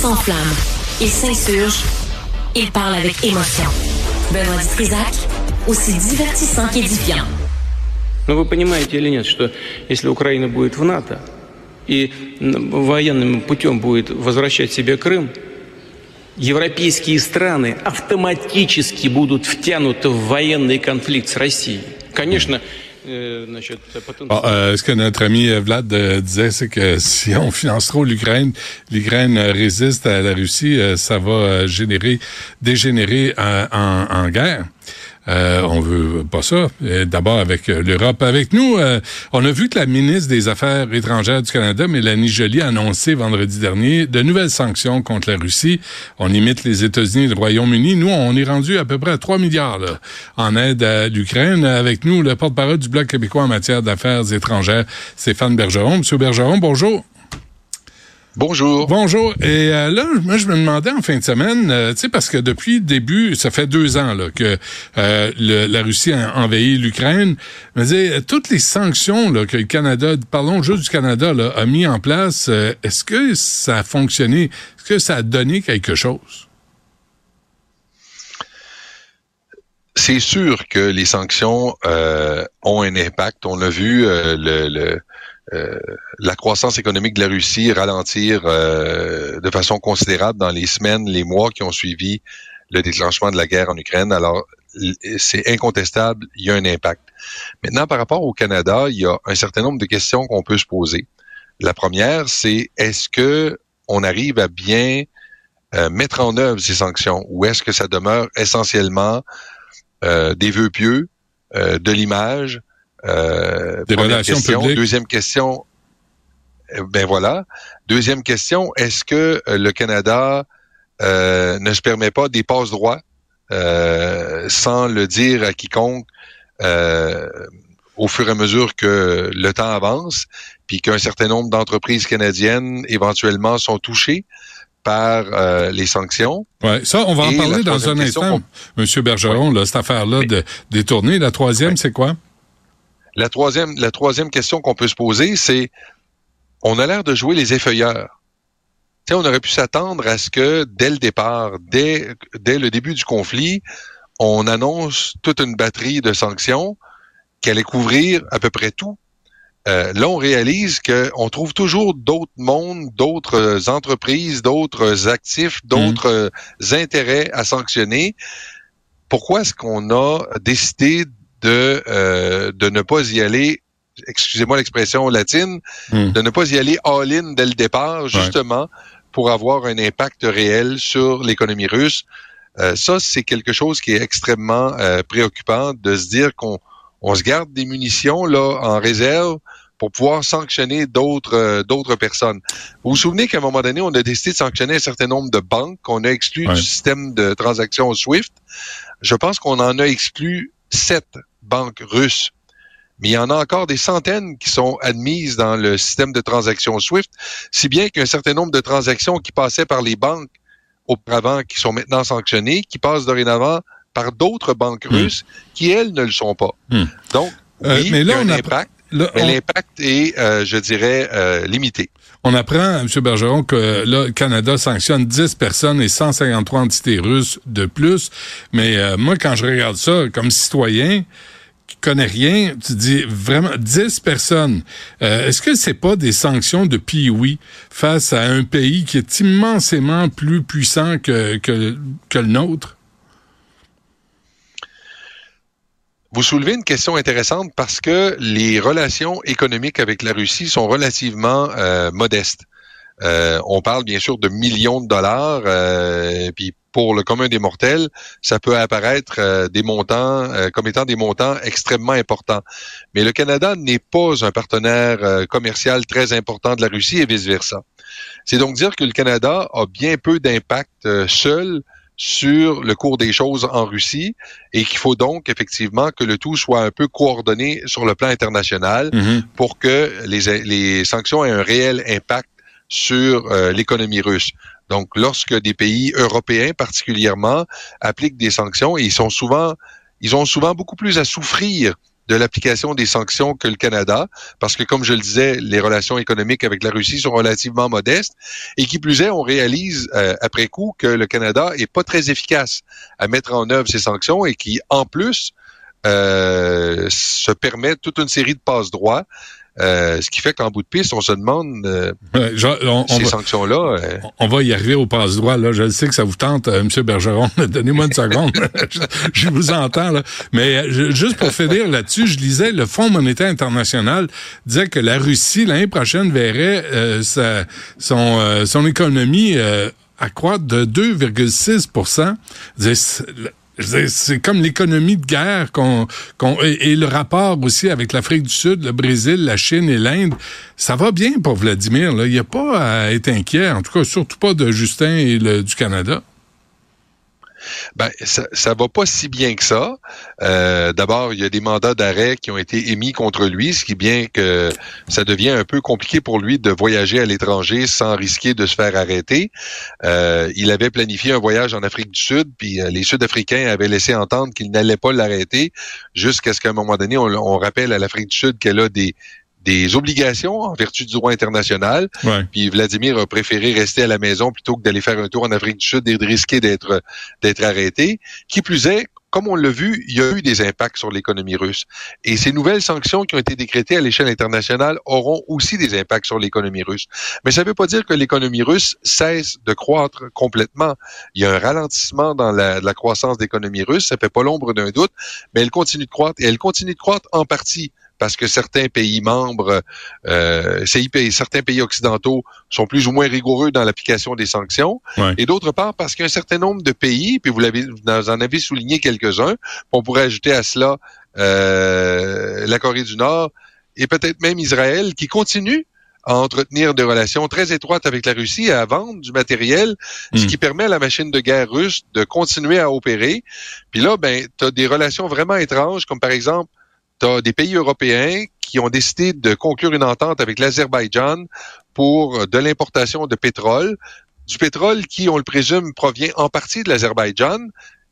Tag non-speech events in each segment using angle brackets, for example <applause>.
s'enflamme, il s'insurge, il parle avec émotion. Benoît Dutrisac, aussi divertissant qu'édifiant. Но вы понимаете или нет, что если Украина будет в НАТО и военным путем будет возвращать себе Крым, европейские страны автоматически будут втянуты в военный конфликт с Россией. Конечно, Bon, euh, ce que notre ami Vlad euh, disait, c'est que <laughs> si on finance trop l'Ukraine, l'Ukraine résiste à la Russie, euh, ça va générer, dégénérer en, en guerre. Euh, on veut pas ça. D'abord avec euh, l'Europe. Avec nous, euh, on a vu que la ministre des Affaires étrangères du Canada, Mélanie Joly, a annoncé vendredi dernier de nouvelles sanctions contre la Russie. On imite les États-Unis et le Royaume-Uni. Nous, on est rendu à peu près à 3 milliards en aide à l'Ukraine. Avec nous, le porte-parole du Bloc québécois en matière d'affaires étrangères, Stéphane Bergeron. Monsieur Bergeron, bonjour. Bonjour. Bonjour. Et euh, là, moi, je me demandais en fin de semaine, euh, tu sais, parce que depuis le début, ça fait deux ans là, que euh, la Russie a envahi l'Ukraine. Disais, toutes les sanctions là, que le Canada, parlons juste du Canada, là, a mis en place, est-ce que ça a fonctionné? Est-ce que ça a donné quelque chose? C'est sûr que les sanctions ont un impact. On a vu le, le euh, la croissance économique de la Russie ralentir euh, de façon considérable dans les semaines, les mois qui ont suivi le déclenchement de la guerre en Ukraine. Alors, c'est incontestable, il y a un impact. Maintenant, par rapport au Canada, il y a un certain nombre de questions qu'on peut se poser. La première, c'est est-ce que on arrive à bien euh, mettre en œuvre ces sanctions ou est-ce que ça demeure essentiellement des vœux pieux, de l'image, euh, Des question. Deuxième question, euh, ben voilà. Deuxième question, est-ce que euh, le Canada euh, ne se permet pas des passes droits sans le dire à quiconque au fur et à mesure que le temps avance, puis qu'un certain nombre d'entreprises canadiennes éventuellement sont touchées par les sanctions? Ouais, ça, on va en parler dans un instant, Monsieur Bergeron, là, cette affaire-là de détourner. La troisième, c'est quoi? La troisième, la troisième question qu'on peut se poser, c'est on a l'air de jouer les effeuilleurs. sais, on aurait pu s'attendre à ce que dès le départ, dès, dès le début du conflit, on annonce toute une batterie de sanctions qui allait couvrir à peu près tout. Euh, là, on réalise qu'on trouve toujours d'autres mondes, d'autres entreprises, d'autres actifs, d'autres mmh. intérêts à sanctionner. Pourquoi est-ce qu'on a décidé de, euh, de ne pas y aller, excusez-moi l'expression latine, hmm. de ne pas y aller all-in dès le départ, justement, pour avoir un impact réel sur l'économie russe. Euh, ça, c'est quelque chose qui est extrêmement euh, préoccupant de se dire qu'on on se garde des munitions là en réserve pour pouvoir sanctionner d'autres d'autres personnes. Vous vous souvenez qu'à un moment donné, on a décidé de sanctionner un certain nombre de banques qu'on a exclues du système de transactions SWIFT. Je pense qu'on en a exclu sept banques russes. Mais il y en a encore des centaines qui sont admises dans le système de transactions SWIFT, si bien qu'un certain nombre de transactions qui passaient par les banques auparavant, qui sont maintenant sanctionnées, qui passent dorénavant par d'autres banques hmm. russes qui, elles, ne le sont pas. Hmm. Donc, euh, oui, mais là, il y a un impact, mais l'impact est, euh, je dirais, euh, limité. On apprend, M. Bergeron, que là, le Canada sanctionne 10 personnes et 153 entités russes de plus. Mais moi, quand je regarde ça comme citoyen, connais rien, tu dis vraiment 10 personnes. Euh, est-ce que c'est pas des sanctions de pioui face à un pays qui est immensément plus puissant que, que le nôtre? Vous soulevez une question intéressante parce que les relations économiques avec la Russie sont relativement euh, modestes. Euh, on parle bien sûr de millions de dollars, euh, puis pour le commun des mortels, ça peut apparaître euh, des montants euh, comme étant des montants extrêmement importants. Mais le Canada n'est pas un partenaire euh, commercial très important de la Russie et vice-versa. C'est donc dire que le Canada a bien peu d'impact seul sur le cours des choses en Russie et qu'il faut donc effectivement que le tout soit un peu coordonné sur le plan international mm-hmm. pour que les, les sanctions aient un réel impact sur l'économie russe. Donc, lorsque des pays européens particulièrement appliquent des sanctions, ils sont souvent, ils ont souvent beaucoup plus à souffrir de l'application des sanctions que le Canada, parce que comme je le disais, les relations économiques avec la Russie sont relativement modestes, et qui plus est, on réalise euh, après coup que le Canada est pas très efficace à mettre en œuvre ces sanctions et qui, en plus, euh, se permet toute une série de passe-droits euh, ce qui fait qu'en bout de piste, on se demande euh, ces sanctions-là. Euh, on va y arriver au passe-droit. Là, je sais que ça vous tente, M. Bergeron. <laughs> Donnez-moi une seconde. <laughs> <laughs> je, vous entends là. Mais juste pour finir là-dessus, je lisais le Fonds monétaire international disait que la Russie l'année prochaine verrait sa, son son économie accroître de 2,6 c'est comme l'économie de guerre qu'on, et, le rapport aussi avec l'Afrique du Sud, le Brésil, la Chine et l'Inde. Ça va bien pour Vladimir. Là. Il n'y a pas à être inquiet, en tout cas surtout pas de Justin et du Canada. Ben, ça, ça va pas si bien que ça. Euh, d'abord, il y a des mandats d'arrêt qui ont été émis contre lui, ce qui bien que ça devient un peu compliqué pour lui de voyager à l'étranger sans risquer de se faire arrêter. Euh, il avait planifié un voyage en Afrique du Sud, puis euh, les Sud-Africains avaient laissé entendre qu'ils n'allaient pas l'arrêter, jusqu'à ce qu'à un moment donné, on, on rappelle à l'Afrique du Sud qu'elle a des des obligations en vertu du droit international. Puis Vladimir a préféré rester à la maison plutôt que d'aller faire un tour en Afrique du Sud et de risquer d'être d'être arrêté. Qui plus est, comme on l'a vu, il y a eu des impacts sur l'économie russe. Et ces nouvelles sanctions qui ont été décrétées à l'échelle internationale auront aussi des impacts sur l'économie russe. Mais ça ne veut pas dire que l'économie russe cesse de croître complètement. Il y a un ralentissement dans la, la croissance d'économie russe, ça fait pas l'ombre d'un doute, mais elle continue de croître et elle continue de croître en partie parce que certains pays membres, euh, certains pays occidentaux sont plus ou moins rigoureux dans l'application des sanctions, et d'autre part parce qu'un certain nombre de pays, puis vous l'avez, vous en avez souligné quelques-uns, on pourrait ajouter à cela euh, la Corée du Nord et peut-être même Israël, qui continuent à entretenir des relations très étroites avec la Russie et à vendre du matériel, ce hmm. qui permet à la machine de guerre russe de continuer à opérer. Puis là, ben, tu as des relations vraiment étranges, comme par exemple tu des pays européens qui ont décidé de conclure une entente avec l'Azerbaïdjan pour de l'importation de pétrole, du pétrole qui, on le présume, provient en partie de l'Azerbaïdjan,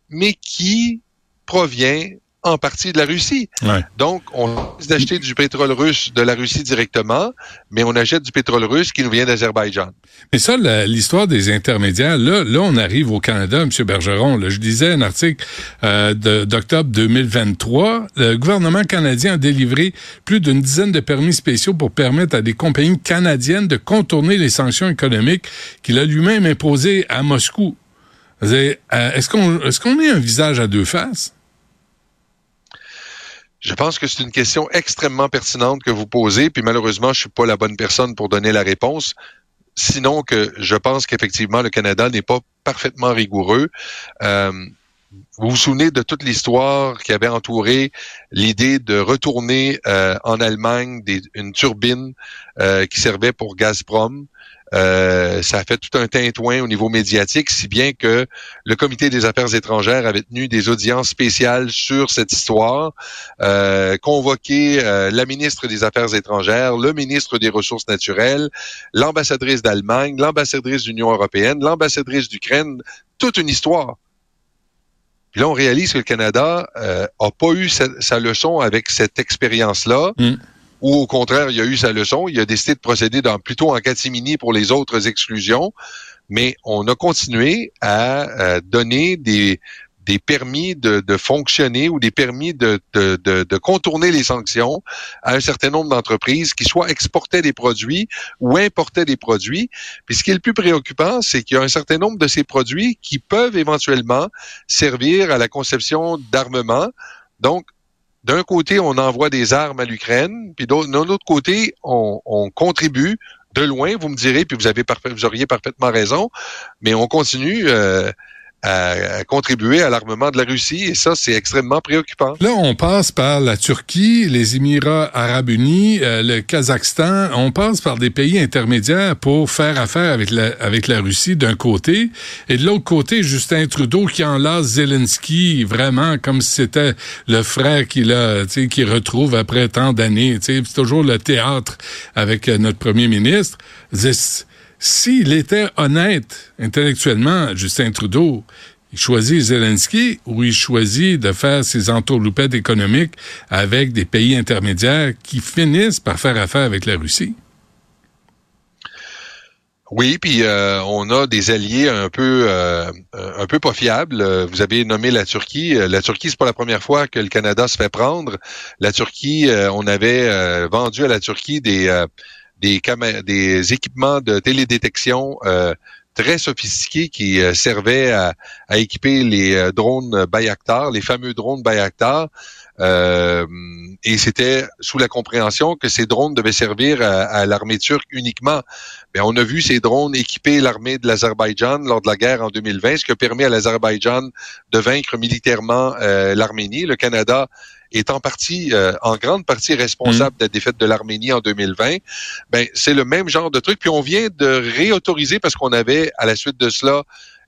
mais qui provient en partie de la Russie. Donc, on décide d'acheter du pétrole russe de la Russie directement, mais on achète du pétrole russe qui nous vient d'Azerbaïdjan. Mais ça, l'histoire des intermédiaires, là, là, on arrive au Canada, M. Bergeron. Là, je disais un article euh, d'octobre 2023. Le gouvernement canadien a délivré plus d'une dizaine de permis spéciaux pour permettre à des compagnies canadiennes de contourner les sanctions économiques qu'il a lui-même imposées à Moscou. Euh, est-ce qu'on est, qu'on est un visage à deux faces? Je pense que c'est une question extrêmement pertinente que vous posez, puis malheureusement, je suis pas la bonne personne pour donner la réponse. Sinon que je pense qu'effectivement, le Canada n'est pas parfaitement rigoureux. Euh, vous vous souvenez de toute l'histoire qui avait entouré l'idée de retourner euh, en Allemagne des, une turbine euh, qui servait pour Gazprom. Euh, ça a fait tout un tintouin au niveau médiatique, si bien que le comité des affaires étrangères avait tenu des audiences spéciales sur cette histoire, euh, convoqué euh, la ministre des Affaires étrangères, le ministre des Ressources naturelles, l'ambassadrice d'Allemagne, l'ambassadrice de l'Union européenne, l'ambassadrice d'Ukraine, toute une histoire. Puis là, on réalise que le Canada euh, a pas eu sa, leçon avec cette expérience-là. Mm ou au contraire, il a eu sa leçon, il a décidé de procéder dans, plutôt en catimini pour les autres exclusions, mais on a continué à, donner des, permis de, fonctionner ou des permis de, contourner les sanctions à un certain nombre d'entreprises qui soit exportaient des produits ou importaient des produits. Puis ce qui est le plus préoccupant, c'est qu'il y a un certain nombre de ces produits qui peuvent éventuellement servir à la conception d'armements. Donc, d'un côté, on envoie des armes à l'Ukraine, puis d'un autre côté, on, on, contribue de loin, vous me direz, puis vous avez vous auriez parfaitement raison, mais on continue euh, à, contribuer à l'armement de la Russie et ça, c'est extrêmement préoccupant. Là, on passe par la Turquie, les Émirats arabes unis, euh, le Kazakhstan. On passe par des pays intermédiaires pour faire affaire avec la, avec la Russie d'un côté et de l'autre côté, Justin Trudeau qui enlace Zelensky vraiment comme si c'était le frère qu'il a, qui retrouve après tant d'années. C'est toujours le théâtre avec euh, notre premier ministre s'il était honnête intellectuellement, Justin Trudeau, Il choisit Zelensky ou il choisit de faire ses entourloupettes économiques avec des pays intermédiaires qui finissent par faire affaire avec la Russie? Oui, puis euh, on a des alliés un peu euh, un peu pas fiables. Vous avez nommé la Turquie. La Turquie, c'est pas la première fois que le Canada se fait prendre. La Turquie, euh, on avait vendu à la Turquie des des, équipements de télédétection très sophistiqués qui servaient à, équiper les drones Bayaktar, les fameux drones Bayaktar. Euh, et c'était sous la compréhension que ces drones devaient servir à, l'armée turque uniquement. Mais on a vu ces drones équiper l'armée de l'Azerbaïdjan lors de la guerre en 2020, ce qui a permis à l'Azerbaïdjan de vaincre militairement euh, l'Arménie. Le Canada est en partie, euh, en grande partie responsable mmh. de la défaite de l'Arménie en 2020. Ben, c'est le même genre de truc. Puis on vient de réautoriser parce qu'on avait, à la suite de cela,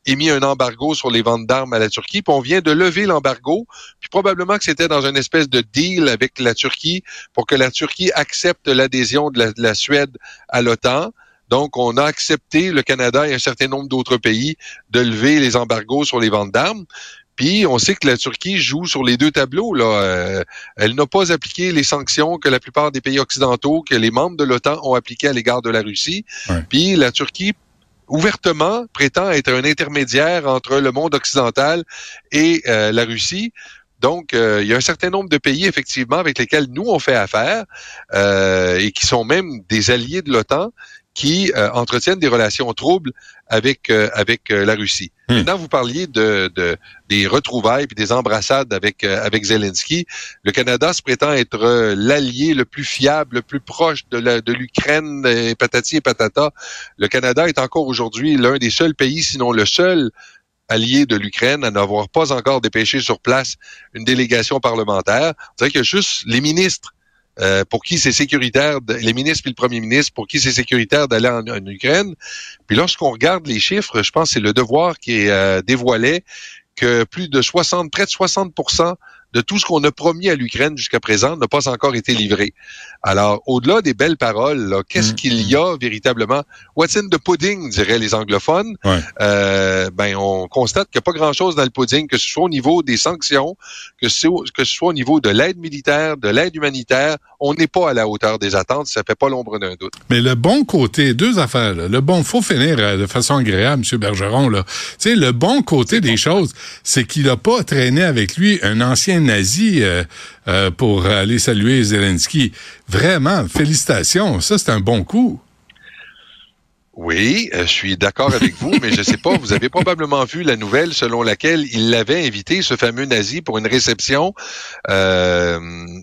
émis un embargo sur les ventes d'armes à la Turquie, puis on vient de lever l'embargo, puis probablement que c'était dans une espèce de deal avec la Turquie pour que la Turquie accepte l'adhésion de, la, Suède à l'OTAN. Donc, on a accepté, le Canada et un certain nombre d'autres pays, de lever les embargos sur les ventes d'armes. Puis on sait que la Turquie joue sur les deux tableaux. Là. Euh, elle n'a pas appliqué les sanctions que la plupart des pays occidentaux, que les membres de l'OTAN ont appliquées à l'égard de la Russie. Puis la Turquie ouvertement prétend être un intermédiaire entre le monde occidental et euh, la Russie. Donc, euh, il y a un certain nombre de pays, effectivement, avec lesquels nous, on fait affaire euh, et qui sont même des alliés de l'OTAN qui entretiennent des relations troubles avec euh, avec euh, la Russie. Hmm. Maintenant, vous parliez de, de des retrouvailles puis des embrassades avec avec Zelensky. Le Canada se prétend être l'allié le plus fiable, le plus proche de la, de l'Ukraine, patati et patata. Le Canada est encore aujourd'hui l'un des seuls pays, sinon le seul allié de l'Ukraine à n'avoir pas encore dépêché sur place une délégation parlementaire. C'est vrai que juste les ministres euh, pour qui c'est sécuritaire, les ministres puis le premier ministre, pour qui c'est sécuritaire d'aller en, Ukraine. Puis lorsqu'on regarde les chiffres, je pense que c'est le devoir qui est euh, dévoilé que plus de 60, près de 60% de tout ce qu'on a promis à l'Ukraine jusqu'à présent n'a pas encore été livré. Alors, au-delà des belles paroles, qu'est-ce mm. qu'il y a véritablement? What's in the pudding, diraient les anglophones. Euh, ben, on constate qu'il n'y a pas grand-chose dans le pudding, que ce soit au niveau des sanctions, que ce, que ce soit au niveau de l'aide militaire, de l'aide humanitaire. On n'est pas à la hauteur des attentes, ça fait pas l'ombre d'un doute. Mais le bon côté, deux affaires. Le bon, faut finir euh, de façon agréable, M. Bergeron. Là. Tu sais, le bon côté des choses, c'est qu'il n'a pas traîné avec lui un ancien nazi euh, euh, pour aller saluer Zelensky. Vraiment, félicitations. Ça, c'est un bon coup. Oui, euh, je suis d'accord avec vous, mais je sais pas, vous avez probablement vu la nouvelle selon laquelle il l'avait invité, ce fameux nazi, pour une réception euh,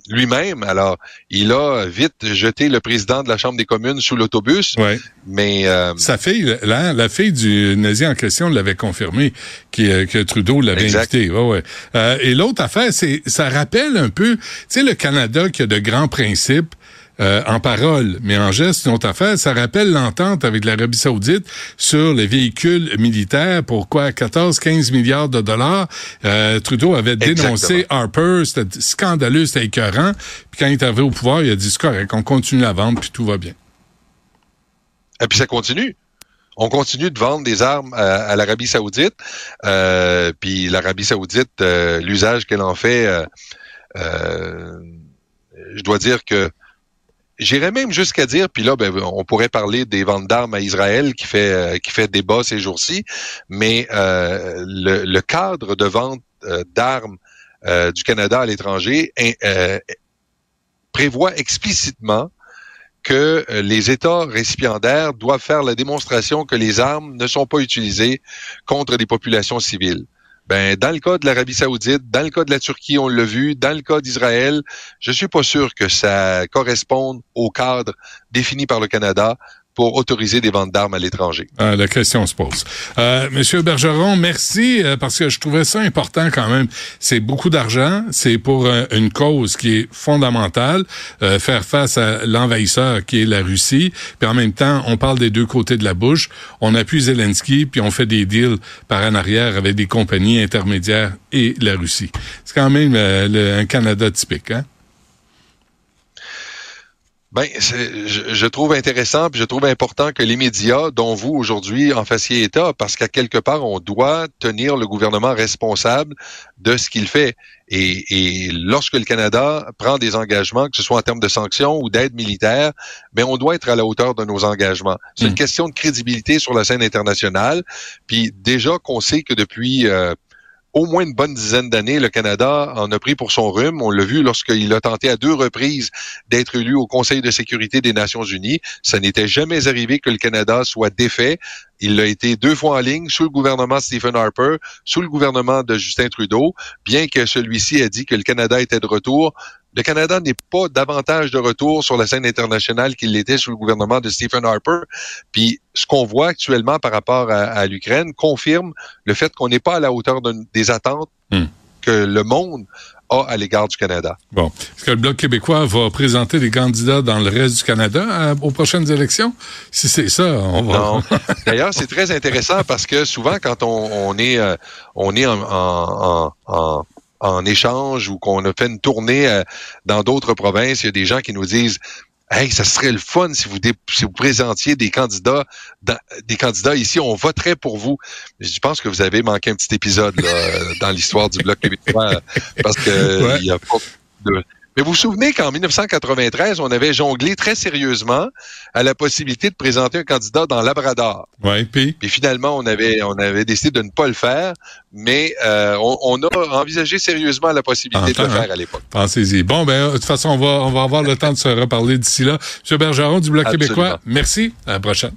lui-même. Alors, il a vite jeté le président de la Chambre des communes sous l'autobus. Ouais. Mais euh, sa fille, la, la fille du nazi en question l'avait confirmé que Trudeau l'avait invité. Ouais. et l'autre affaire, c'est ça rappelle un peu, tu sais, le Canada qui a de grands principes. Euh, en parole, mais en geste, une autre affaire. Ça rappelle l'entente avec l'Arabie saoudite sur les véhicules militaires. Pourquoi? 14-15 milliards de dollars? Euh, Trudeau avait dénoncé Harper, c'était scandaleux, c'était écœurant. Puis quand il est arrivé au pouvoir, il a dit, c'est correct, on continue à vendre, puis tout va bien. Et puis ça continue on continue de vendre des armes à, l'Arabie saoudite. Euh, puis l'Arabie saoudite, l'usage qu'elle en fait, je dois dire que J'irais même jusqu'à dire, puis là, ben, on pourrait parler des ventes d'armes à Israël qui fait euh, qui fait débat ces jours-ci, mais euh, le, cadre de vente euh, d'armes du Canada à l'étranger prévoit explicitement que les États récipiendaires doivent faire la démonstration que les armes ne sont pas utilisées contre des populations civiles. Ben, dans le cas de l'Arabie Saoudite, dans le cas de la Turquie, on l'a vu, dans le cas d'Israël, je suis pas sûr que ça corresponde au cadre défini par le Canada pour autoriser des ventes d'armes à l'étranger. Ah, la question se pose. Euh, Monsieur Bergeron, merci euh, parce que je trouvais ça important quand même. C'est beaucoup d'argent, c'est pour euh, une cause qui est fondamentale, euh, faire face à l'envahisseur qui est la Russie. Puis en même temps, on parle des deux côtés de la bouche. On appuie Zelensky, puis on fait des deals par en arrière avec des compagnies intermédiaires et la Russie. C'est quand même un Canada typique, hein? Ben, je, je, trouve intéressant, puis je trouve important que les médias, dont vous aujourd'hui, en fassiez état, parce qu'à quelque part, on doit tenir le gouvernement responsable de ce qu'il fait. Et, et, lorsque le Canada prend des engagements, que ce soit en termes de sanctions ou d'aide militaire, mais ben, on doit être à la hauteur de nos engagements. C'est une hmm. question de crédibilité sur la scène internationale. Puis déjà qu'on sait que depuis euh, au moins une bonne dizaine d'années, le Canada en a pris pour son rhume. On l'a vu lorsqu'il a tenté à deux reprises d'être élu au Conseil de sécurité des Nations Unies. Ça n'était jamais arrivé que le Canada soit défait. Il l'a été deux fois en ligne sous le gouvernement Stephen Harper, sous le gouvernement de Justin Trudeau, bien que celui-ci ait dit que le Canada était de retour. Le Canada n'est pas davantage de retour sur la scène internationale qu'il l'était sous le gouvernement de Stephen Harper. Puis ce qu'on voit actuellement par rapport à, l'Ukraine confirme le fait qu'on n'est pas à la hauteur des attentes hmm. que le monde a à l'égard du Canada. Bon. Est-ce que le Bloc québécois va présenter des candidats dans le reste du Canada euh, aux prochaines élections? Si c'est ça, on va... Non. D'ailleurs, c'est très intéressant parce que souvent, quand on, est, on est en, en, échange ou qu'on a fait une tournée euh, dans d'autres provinces, il y a des gens qui nous disent Hey, ça serait le fun si vous, si vous présentiez des candidats, des candidats ici, on voterait pour vous. Je pense que vous avez manqué un petit épisode dans l'histoire du Bloc québécois parce que il y a pas de, mais vous vous souvenez qu'en 1993, on avait jonglé très sérieusement à la possibilité de présenter un candidat dans Labrador. Oui, puis? Puis finalement, on avait on avait décidé de ne pas le faire, mais euh, on, a envisagé sérieusement la possibilité de le faire hein? à l'époque. Pensez-y. Bon, ben de toute façon, on va on va avoir le temps de se reparler d'ici là. Monsieur Bergeron du Bloc québécois, merci. À la prochaine.